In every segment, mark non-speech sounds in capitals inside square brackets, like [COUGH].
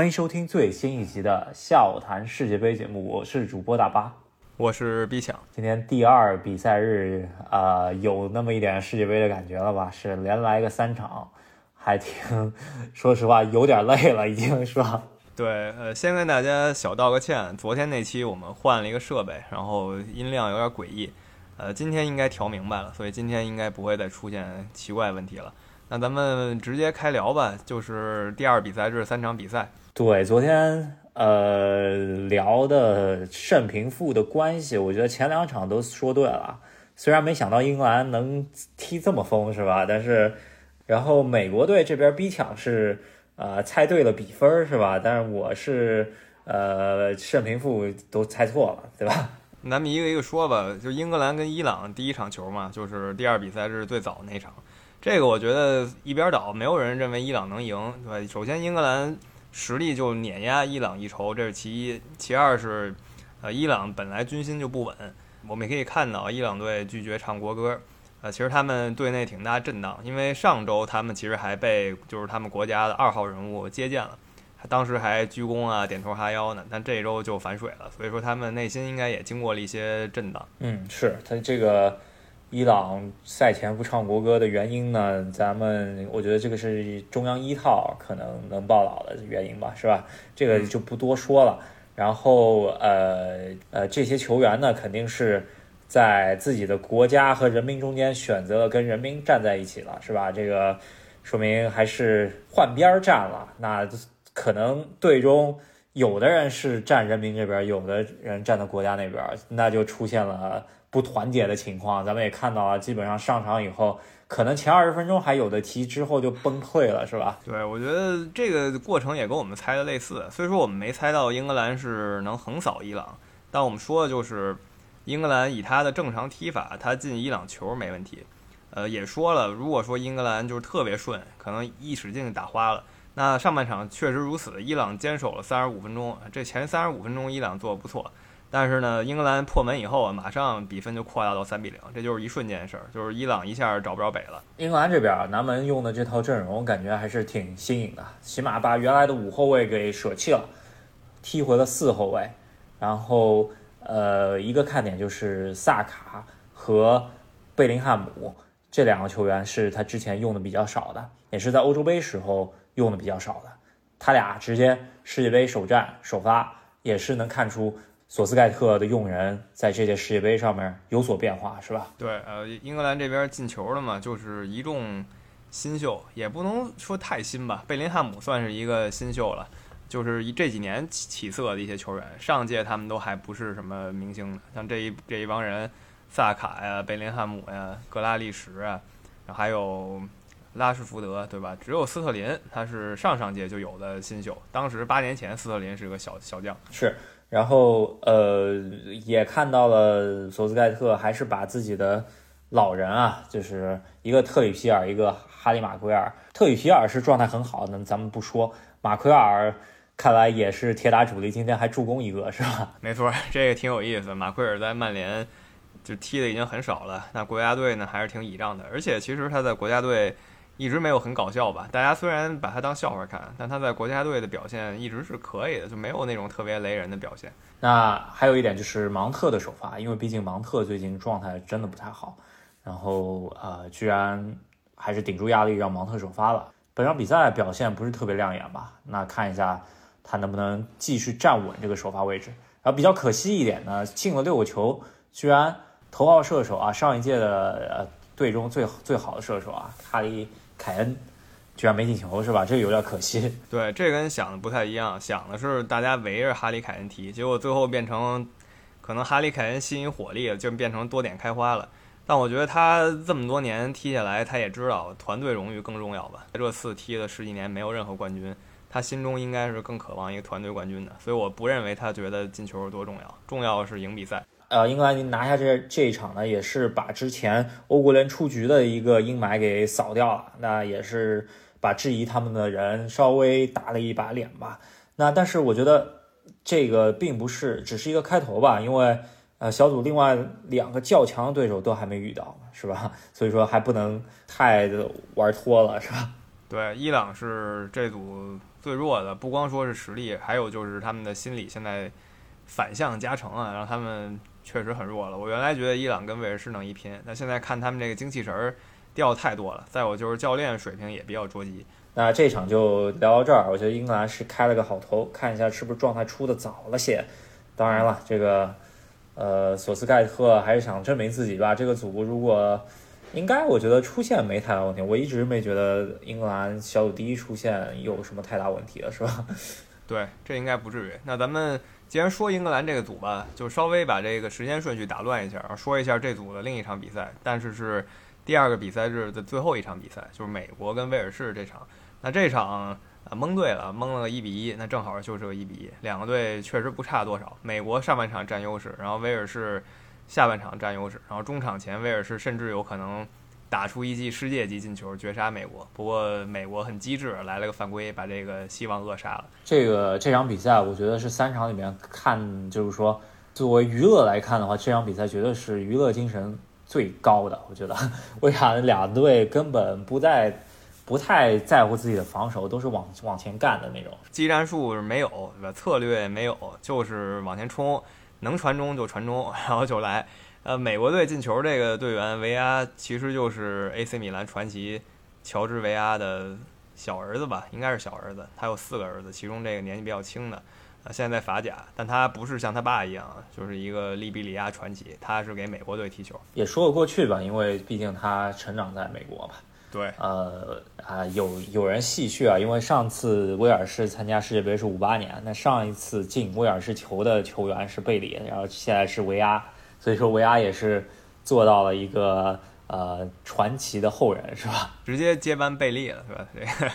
欢迎收听最新一集的笑谈世界杯节目，我是主播大巴，我是毕强。今天第二比赛日，呃，有那么一点世界杯的感觉了吧？是连来个三场，还挺，[LAUGHS] 说实话有点累了，已经是吧？对，呃，先跟大家小道个歉，昨天那期我们换了一个设备，然后音量有点诡异，呃，今天应该调明白了，所以今天应该不会再出现奇怪问题了。那咱们直接开聊吧，就是第二比赛日三场比赛。对，昨天呃聊的胜平负的关系，我觉得前两场都说对了。虽然没想到英格兰能踢这么疯，是吧？但是，然后美国队这边逼抢是呃猜对了比分，是吧？但是我是呃胜平负都猜错了，对吧？[LAUGHS] 咱们一个一个说吧。就英格兰跟伊朗第一场球嘛，就是第二比赛日最早那场。这个我觉得一边倒，没有人认为伊朗能赢，对吧？首先，英格兰实力就碾压伊朗一筹，这是其一；其二是，呃，伊朗本来军心就不稳。我们也可以看到，伊朗队拒绝唱国歌，呃，其实他们队内挺大震荡，因为上周他们其实还被就是他们国家的二号人物接见了，他当时还鞠躬啊、点头哈腰呢，但这周就反水了，所以说他们内心应该也经过了一些震荡。嗯，是他这个。伊朗赛前不唱国歌的原因呢？咱们我觉得这个是中央一套可能能报道的原因吧，是吧？这个就不多说了。然后呃呃，这些球员呢，肯定是在自己的国家和人民中间选择了跟人民站在一起了，是吧？这个说明还是换边站了。那可能队中有的人是站人民这边，有的人站在国家那边，那就出现了。不团结的情况，咱们也看到了，基本上上场以后，可能前二十分钟还有的踢，之后就崩溃了，是吧？对，我觉得这个过程也跟我们猜的类似。虽说我们没猜到英格兰是能横扫伊朗，但我们说的就是，英格兰以他的正常踢法，他进伊朗球没问题。呃，也说了，如果说英格兰就是特别顺，可能一使劲打花了。那上半场确实如此，伊朗坚守了三十五分钟，这前三十五分钟伊朗做的不错。但是呢，英格兰破门以后啊，马上比分就扩大到三比零，这就是一瞬间的事儿，就是伊朗一下找不着北了。英格兰这边啊，南门用的这套阵容感觉还是挺新颖的，起码把原来的五后卫给舍弃了，踢回了四后卫。然后呃，一个看点就是萨卡和贝林汉姆这两个球员是他之前用的比较少的，也是在欧洲杯时候用的比较少的。他俩直接世界杯首战首发，也是能看出。索斯盖特的用人在这届世界杯上面有所变化，是吧？对，呃，英格兰这边进球的嘛，就是一众新秀，也不能说太新吧。贝林汉姆算是一个新秀了，就是这几年起起色的一些球员。上届他们都还不是什么明星呢，像这一这一帮人，萨卡呀、贝林汉姆呀、格拉利什啊，然后还有拉什福德，对吧？只有斯特林，他是上上届就有的新秀。当时八年前，斯特林是个小小将，是。然后，呃，也看到了索斯盖特还是把自己的老人啊，就是一个特里皮尔，一个哈里马奎尔。特里皮尔是状态很好，的咱们不说。马奎尔看来也是铁打主力，今天还助攻一个，是吧？[LAUGHS] 没错，这个挺有意思。马奎尔在曼联就踢的已经很少了，那国家队呢还是挺倚仗的。而且其实他在国家队。一直没有很搞笑吧？大家虽然把他当笑话看，但他在国家队的表现一直是可以的，就没有那种特别雷人的表现。那还有一点就是芒特的首发，因为毕竟芒特最近状态真的不太好，然后呃，居然还是顶住压力让芒特首发了。本场比赛表现不是特别亮眼吧？那看一下他能不能继续站稳这个首发位置。然后比较可惜一点呢，进了六个球，居然头号射手啊，上一届的呃队中最最好的射手啊，哈利。凯恩居然没进球是吧？这有点可惜。[LAUGHS] 对，这跟想的不太一样。想的是大家围着哈里凯恩踢，结果最后变成可能哈里凯恩吸引火力，就变成多点开花了。但我觉得他这么多年踢下来，他也知道团队荣誉更重要吧。热刺踢了十几年没有任何冠军，他心中应该是更渴望一个团队冠军的。所以我不认为他觉得进球有多重要，重要的是赢比赛。呃，英格兰拿下这这一场呢，也是把之前欧国联出局的一个阴霾给扫掉了。那也是把质疑他们的人稍微打了一把脸吧。那但是我觉得这个并不是只是一个开头吧，因为呃小组另外两个较强的对手都还没遇到，是吧？[LAUGHS] 所以说还不能太玩脱了，是吧？对，伊朗是这组最弱的不光说是实力，还有就是他们的心理现在反向加成啊，让他们确实很弱了。我原来觉得伊朗跟威尔士能一拼，那现在看他们这个精气神儿掉太多了。再有就是教练水平也比较捉急。那这场就聊到这儿，我觉得英格兰是开了个好头，看一下是不是状态出的早了些。当然了，这个呃索斯盖特还是想证明自己吧。这个组如果应该，我觉得出现没太大问题。我一直没觉得英格兰小组第一出现有什么太大问题的，是吧？[LAUGHS] 对，这应该不至于。那咱们既然说英格兰这个组吧，就稍微把这个时间顺序打乱一下，然后说一下这组的另一场比赛，但是是第二个比赛日的最后一场比赛，就是美国跟威尔士这场。那这场啊蒙对了，蒙了个一比一，那正好就是个一比一，两个队确实不差多少。美国上半场占优势，然后威尔士。下半场占优势，然后中场前威尔士甚至有可能打出一记世界级进球绝杀美国。不过美国很机智，来了个犯规，把这个希望扼杀了。这个这场比赛，我觉得是三场里面看，就是说作为娱乐来看的话，这场比赛绝对是娱乐精神最高的。我觉得为啥两队根本不在不太在乎自己的防守，都是往往前干的那种。技战术没有，策略没有，就是往前冲。能传中就传中，然后就来。呃，美国队进球这个队员维阿其实就是 AC 米兰传奇乔治维阿的小儿子吧，应该是小儿子。他有四个儿子，其中这个年纪比较轻的，呃，现在在法甲，但他不是像他爸一样，就是一个利比里亚传奇，他是给美国队踢球。也说得过去吧，因为毕竟他成长在美国嘛。对，呃啊，有有人戏谑啊，因为上次威尔士参加世界杯是五八年，那上一次进威尔士球的球员是贝里，然后现在是维阿，所以说维阿也是做到了一个呃传奇的后人，是吧？[LAUGHS] 直接接班贝利了，是吧？这个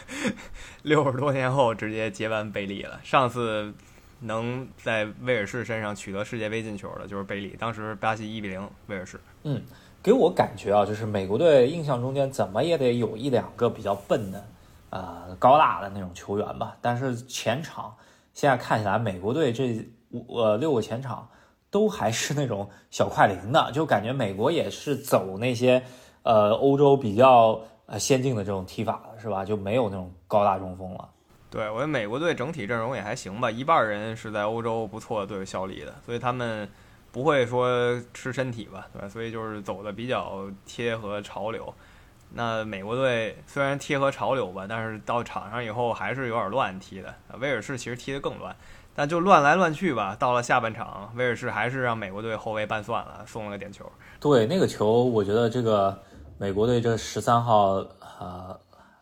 六十多年后直接接班贝利了。上次能在威尔士身上取得世界杯进球的就是贝利，当时巴西一比零威尔士。嗯。给我感觉啊，就是美国队印象中间怎么也得有一两个比较笨的，呃，高大的那种球员吧。但是前场现在看起来，美国队这五呃六个前场都还是那种小快灵的，就感觉美国也是走那些呃欧洲比较呃先进的这种踢法了，是吧？就没有那种高大中锋了。对我觉得美国队整体阵容也还行吧，一半人是在欧洲不错的队效力的，所以他们。不会说吃身体吧，对吧？所以就是走的比较贴合潮流。那美国队虽然贴合潮流吧，但是到场上以后还是有点乱踢的。威尔士其实踢得更乱，但就乱来乱去吧。到了下半场，威尔士还是让美国队后卫拌算了，送了个点球。对那个球，我觉得这个美国队这十三号呃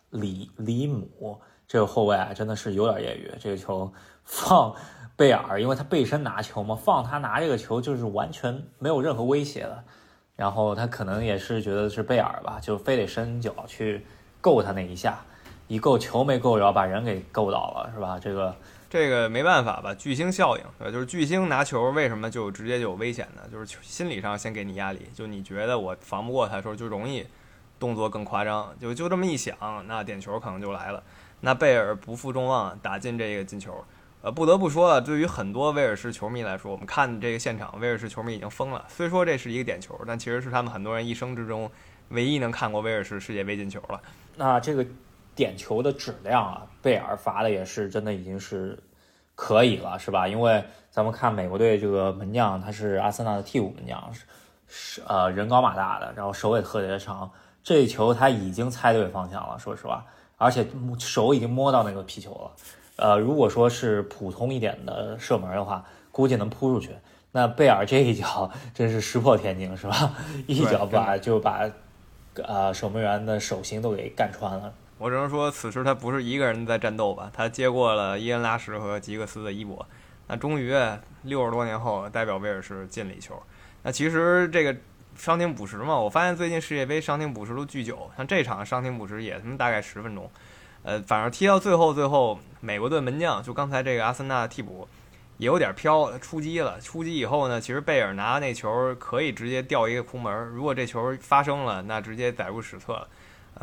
里里姆这个后卫啊，真的是有点业余。这个球放。[LAUGHS] 贝尔，因为他背身拿球嘛，放他拿这个球就是完全没有任何威胁的。然后他可能也是觉得是贝尔吧，就非得伸脚去够他那一下，一够球没够着，把人给够倒了，是吧？这个这个没办法吧，巨星效应，对，就是巨星拿球为什么就直接就有危险呢？就是心理上先给你压力，就你觉得我防不过他的时候，就容易动作更夸张，就就这么一想，那点球可能就来了。那贝尔不负众望，打进这个进球。呃，不得不说啊，对于很多威尔士球迷来说，我们看这个现场，威尔士球迷已经疯了。虽说这是一个点球，但其实是他们很多人一生之中唯一能看过威尔士世界杯进球了。那这个点球的质量啊，贝尔罚的也是真的已经是可以了，是吧？因为咱们看美国队这个门将，他是阿森纳的替补门将，是是呃人高马大的，然后手也特别长，这一球他已经猜对方向了，说实话，而且手已经摸到那个皮球了。呃，如果说是普通一点的射门的话，估计能扑出去。那贝尔这一脚 [LAUGHS] 真是石破天惊，是吧？[LAUGHS] 一脚把就把呃守门员的手心都给干穿了。我只能说，此时他不是一个人在战斗吧？他接过了伊恩拉什和吉格斯的衣钵。那终于六十多年后，代表威尔士进了一球。那其实这个伤停补时嘛，我发现最近世界杯伤停补时都巨久，像这场伤停补时也他妈大概十分钟。呃，反正踢到最后，最后美国队门将就刚才这个阿森纳替补也有点飘，出击了。出击以后呢，其实贝尔拿那球可以直接掉一个空门，如果这球发生了，那直接载入史册了。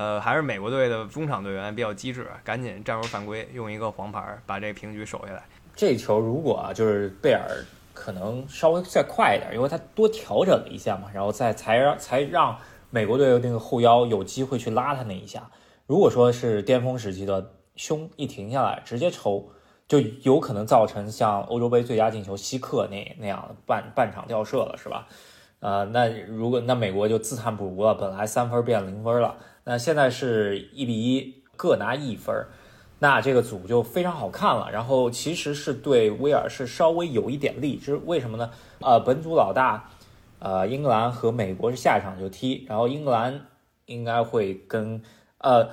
呃，还是美国队的中场队员比较机智，赶紧站入犯规，用一个黄牌把这平局守下来。这球如果就是贝尔可能稍微再快一点，因为他多调整了一下嘛，然后再才让才让美国队的那个后腰有机会去拉他那一下。如果说是巅峰时期的胸一停下来，直接抽，就有可能造成像欧洲杯最佳进球希克那那样的半半场吊射了，是吧？呃，那如果那美国就自叹不如了，本来三分变零分了，那现在是一比一，各拿一分，那这个组就非常好看了。然后其实是对威尔士稍微有一点利，这是为什么呢？呃，本组老大，呃，英格兰和美国是下一场就踢，然后英格兰应该会跟呃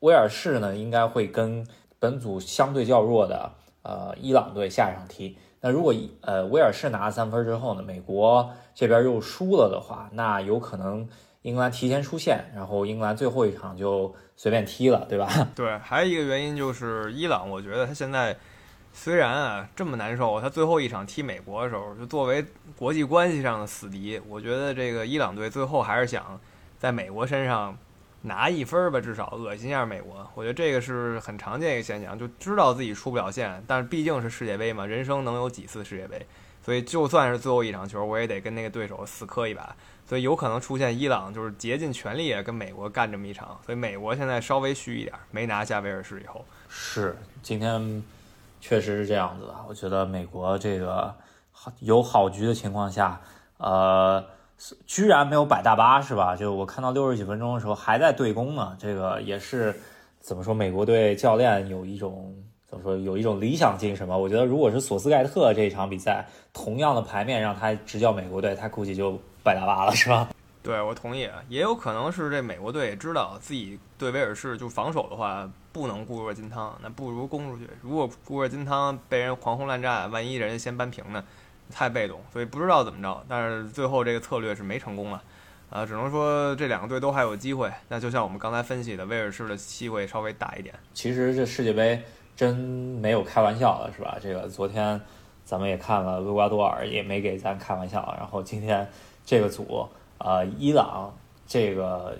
威尔士呢应该会跟本组相对较弱的呃伊朗队下一场踢。那如果呃威尔士拿了三分之后呢，美国这边又输了的话，那有可能英格兰提前出线，然后英格兰最后一场就随便踢了，对吧？[LAUGHS] 对，还有一个原因就是伊朗，我觉得他现在虽然啊这么难受，他最后一场踢美国的时候，就作为国际关系上的死敌，我觉得这个伊朗队最后还是想在美国身上。拿一分儿吧，至少恶心一下美国。我觉得这个是很常见一个现象，就知道自己出不了线，但是毕竟是世界杯嘛，人生能有几次世界杯？所以就算是最后一场球，我也得跟那个对手死磕一把。所以有可能出现伊朗就是竭尽全力也跟美国干这么一场。所以美国现在稍微虚一点，没拿下威尔士以后。是，今天确实是这样子的。我觉得美国这个有好局的情况下，呃。居然没有摆大巴是吧？就我看到六十几分钟的时候还在对攻呢，这个也是怎么说？美国队教练有一种怎么说？有一种理想精神吧？我觉得如果是索斯盖特这一场比赛，同样的牌面让他执教美国队，他估计就摆大巴了，是吧？对，我同意。也有可能是这美国队也知道自己对威尔士就防守的话不能固若金汤，那不如攻出去。如果固若金汤被人狂轰滥炸，万一人家先扳平呢？太被动，所以不知道怎么着，但是最后这个策略是没成功了，啊，只能说这两个队都还有机会。那就像我们刚才分析的，威尔士的机会稍微大一点。其实这世界杯真没有开玩笑的，是吧？这个昨天咱们也看了，厄瓜多尔也没给咱开玩笑，然后今天这个组，呃，伊朗这个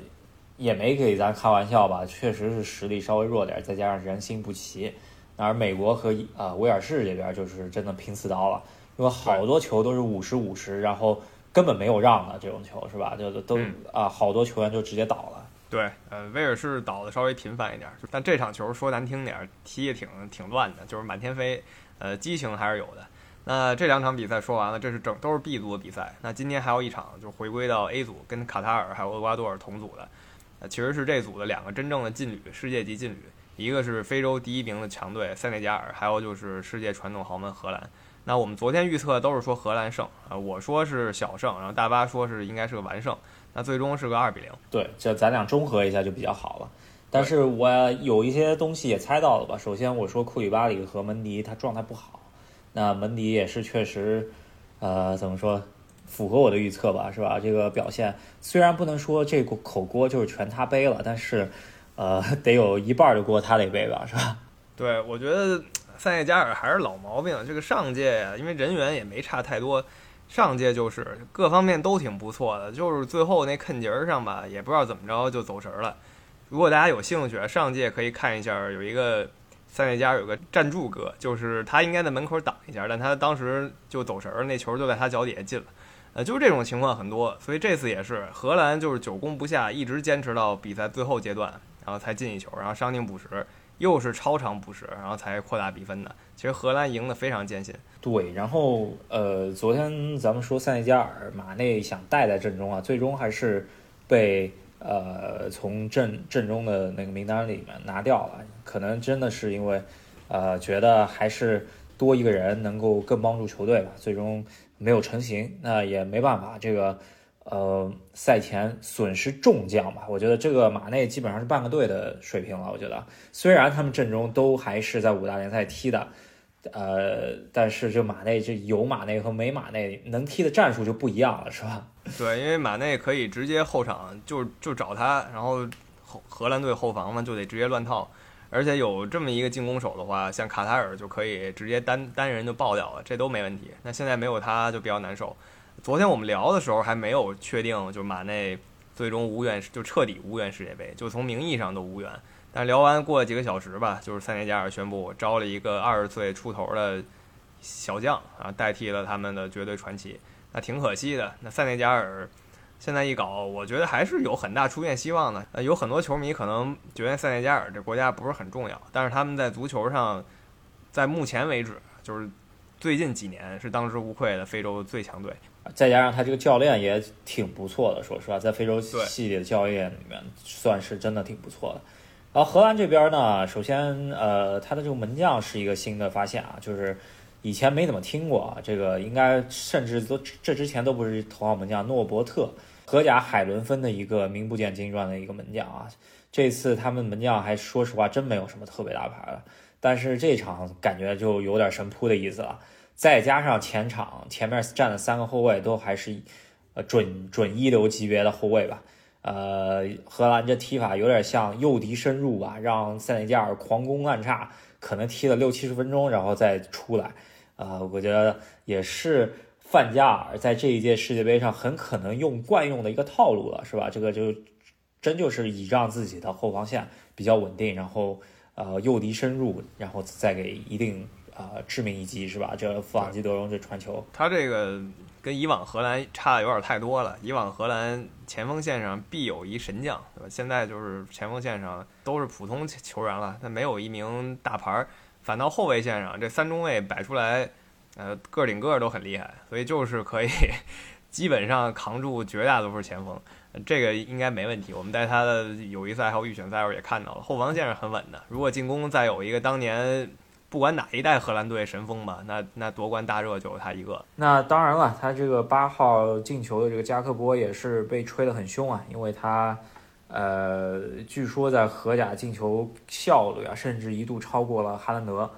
也没给咱开玩笑吧？确实是实力稍微弱点，再加上人心不齐。而美国和啊威尔士这边就是真的拼刺刀了。因为好多球都是五十五十，然后根本没有让的这种球是吧？就都啊，好多球员就直接倒了。对，呃，威尔士倒的稍微频繁一点，但这场球说难听点，踢也挺挺乱的，就是满天飞，呃，激情还是有的。那这两场比赛说完了，这是整都是 B 组的比赛。那今天还有一场，就回归到 A 组，跟卡塔尔还有厄瓜多尔同组的，呃，其实是这组的两个真正的劲旅，世界级劲旅，一个是非洲第一名的强队塞内加尔，还有就是世界传统豪门荷兰。那我们昨天预测都是说荷兰胜啊，我说是小胜，然后大巴说是应该是个完胜，那最终是个二比零。对，这咱俩中和一下就比较好了。但是我有一些东西也猜到了吧？首先我说库里巴里和门迪他状态不好，那门迪也是确实，呃，怎么说，符合我的预测吧，是吧？这个表现虽然不能说这口锅就是全他背了，但是，呃，得有一半的锅他得背吧，是吧？[LAUGHS] 对，我觉得。塞内加尔还是老毛病，这个上届呀，因为人员也没差太多，上届就是各方面都挺不错的，就是最后那坑节儿上吧，也不知道怎么着就走神儿了。如果大家有兴趣，上届可以看一下，有一个塞内加尔有个站柱哥，就是他应该在门口挡一下，但他当时就走神儿，那球就在他脚底下进了。呃，就是这种情况很多，所以这次也是荷兰就是久攻不下，一直坚持到比赛最后阶段，然后才进一球，然后伤停补时。又是超长补时，然后才扩大比分的。其实荷兰赢得非常艰辛。对，然后呃，昨天咱们说塞内加尔马内想带在阵中啊，最终还是被呃从阵阵中的那个名单里面拿掉了。可能真的是因为呃觉得还是多一个人能够更帮助球队吧，最终没有成型。那也没办法，这个。呃，赛前损失重将吧，我觉得这个马内基本上是半个队的水平了。我觉得虽然他们阵中都还是在五大联赛踢的，呃，但是这马内这有马内和没马内能踢的战术就不一样了，是吧？[LAUGHS] 对，因为马内可以直接后场就就找他，然后荷荷兰队后防嘛就得直接乱套，而且有这么一个进攻手的话，像卡塔尔就可以直接单单人就爆掉了，这都没问题。那现在没有他就比较难受。昨天我们聊的时候还没有确定，就马内最终无缘，就彻底无缘世界杯，就从名义上都无缘。但聊完过了几个小时吧，就是塞内加尔宣布招了一个二十岁出头的小将啊，代替了他们的绝对传奇，那挺可惜的。那塞内加尔，现在一搞，我觉得还是有很大出现希望的。呃，有很多球迷可能觉得塞内加尔这国家不是很重要，但是他们在足球上，在目前为止，就是最近几年是当之无愧的非洲最强队。再加上他这个教练也挺不错的，说实话，在非洲系列的教练里面算是真的挺不错的。然后荷兰这边呢，首先呃，他的这个门将是一个新的发现啊，就是以前没怎么听过啊，这个应该甚至都这之前都不是头号门将诺伯特。荷甲海伦芬的一个名不见经传的一个门将啊，这次他们门将还说实话真没有什么特别大牌了，但是这场感觉就有点神扑的意思了。再加上前场前面站的三个后卫都还是呃准准一流级别的后卫吧，呃，荷兰这踢法有点像诱敌深入吧，让塞内加尔狂攻乱炸，可能踢了六七十分钟然后再出来，呃，我觉得也是。范加尔在这一届世界杯上很可能用惯用的一个套路了，是吧？这个就真就是倚仗自己的后防线比较稳定，然后呃诱敌深入，然后再给一定呃致命一击，是吧？这弗朗基德容这传球，他这个跟以往荷兰差的有点太多了。以往荷兰前锋线上必有一神将，对吧？现在就是前锋线上都是普通球员了，他没有一名大牌，反倒后卫线上这三中卫摆出来。呃，个顶个都很厉害，所以就是可以基本上扛住绝大多数前锋，这个应该没问题。我们在他的友谊赛还有预选赛时候也看到了，后防线是很稳的。如果进攻再有一个当年不管哪一代荷兰队神锋吧，那那夺冠大热就是他一个。那当然了，他这个八号进球的这个加克波也是被吹得很凶啊，因为他呃，据说在荷甲进球效率啊，甚至一度超过了哈兰德，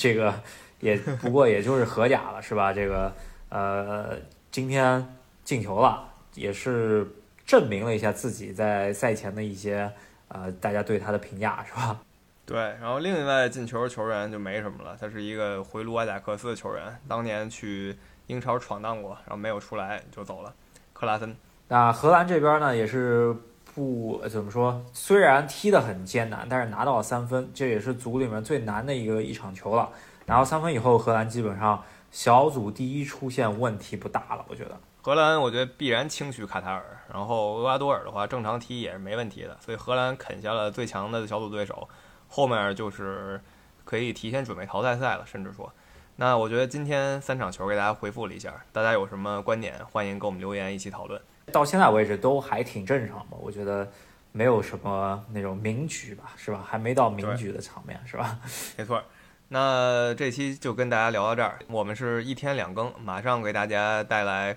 这个。也不过也就是荷甲了，是吧？这个呃，今天进球了，也是证明了一下自己在赛前的一些呃，大家对他的评价，是吧？对。然后另外进球球员就没什么了，他是一个回卢瓦贾克斯的球员，当年去英超闯荡过，然后没有出来就走了。克拉森。那荷兰这边呢，也是不怎么说，虽然踢得很艰难，但是拿到了三分，这也是组里面最难的一个一场球了。拿到三分以后，荷兰基本上小组第一出现问题不大了。我觉得荷兰，我觉得必然轻取卡塔尔，然后厄瓜多尔的话正常踢也是没问题的。所以荷兰啃下了最强的小组对手，后面就是可以提前准备淘汰赛了。甚至说，那我觉得今天三场球给大家回复了一下，大家有什么观点，欢迎给我们留言一起讨论。到现在为止都还挺正常吧？我觉得没有什么那种名局吧，是吧？还没到名局的场面，是吧？[LAUGHS] 没错。那这期就跟大家聊到这儿，我们是一天两更，马上给大家带来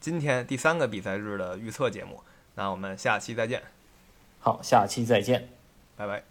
今天第三个比赛日的预测节目。那我们下期再见。好，下期再见，拜拜。